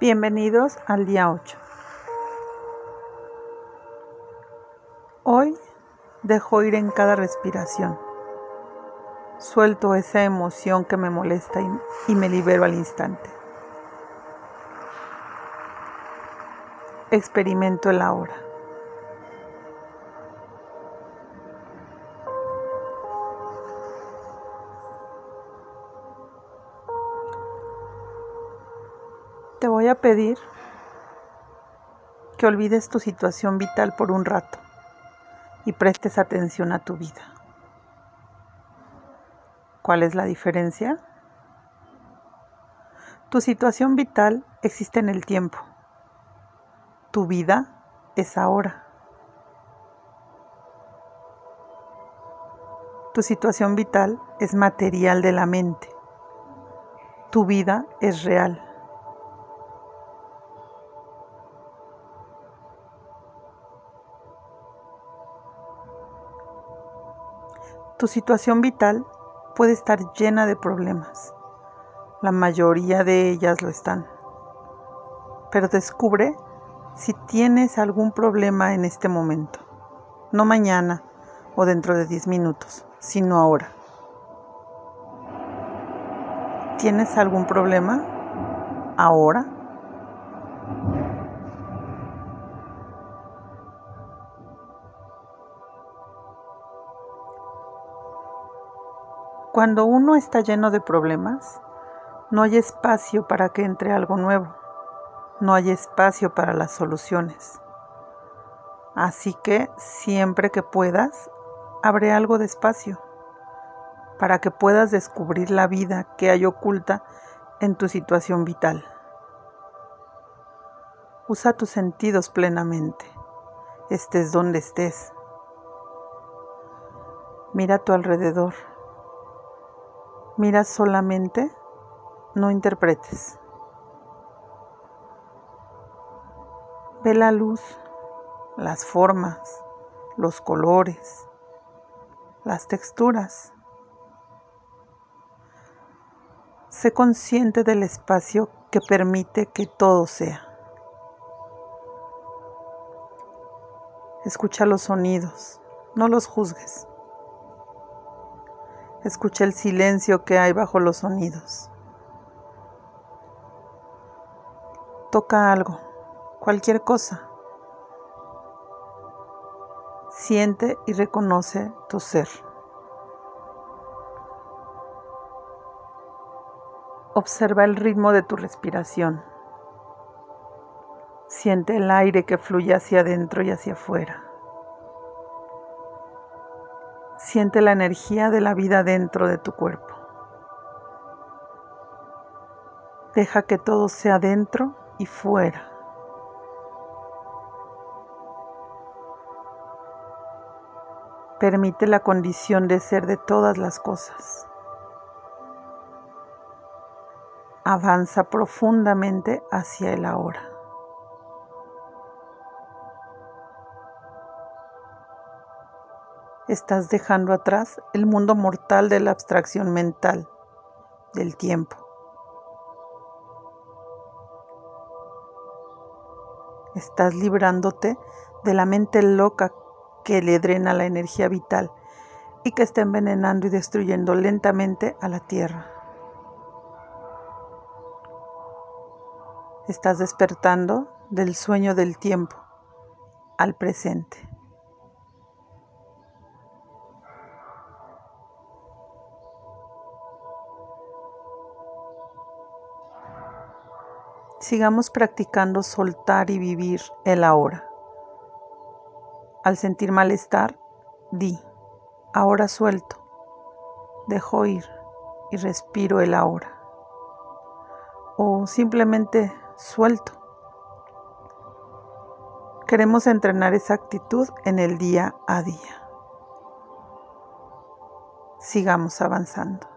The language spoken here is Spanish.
Bienvenidos al día 8. Hoy dejo ir en cada respiración. Suelto esa emoción que me molesta y, me libero al instante. Experimento el ahora. Te voy a pedir que olvides tu situación vital por un rato y prestes atención a tu vida. ¿Cuál es la diferencia? Tu situación vital existe en el tiempo. Tu vida es ahora. Tu situación vital es material de la mente. Tu vida es real. Tu situación vital puede estar llena de problemas. La mayoría de ellas lo están. Pero descubre si tienes algún problema en este momento. No mañana o dentro de 10 minutos, sino ahora. ¿Tienes algún problema ahora? Cuando uno está lleno de problemas, no hay espacio para que entre algo nuevo, no hay espacio para las soluciones. Así que siempre que puedas, abre algo de espacio para que puedas descubrir la vida que hay oculta en tu situación vital. Usa tus sentidos plenamente, estés donde estés. Mira a tu alrededor. Mira solamente, no interpretes. Ve la luz, las formas, los colores, las texturas. Sé consciente del espacio que permite que todo sea. Escucha los sonidos, no los juzgues. Escucha el silencio que hay bajo los sonidos. Toca algo, cualquier cosa. Siente y reconoce tu ser. Observa el ritmo de tu respiración. Siente el aire que fluye hacia adentro y hacia afuera. Siente la energía de la vida dentro de tu cuerpo. Deja que todo sea dentro y fuera. Permite la condición de ser de todas las cosas. Avanza profundamente hacia el ahora. Estás dejando atrás el mundo mortal de la abstracción mental, del tiempo. Estás librándote de la mente loca que le drena la energía vital y que está envenenando y destruyendo lentamente a la tierra. Estás despertando del sueño del tiempo al presente. Sigamos practicando soltar y vivir el ahora. Al sentir malestar, di, ahora suelto, dejo ir y respiro el ahora. O simplemente suelto. Queremos entrenar esa actitud en el día a día. Sigamos avanzando.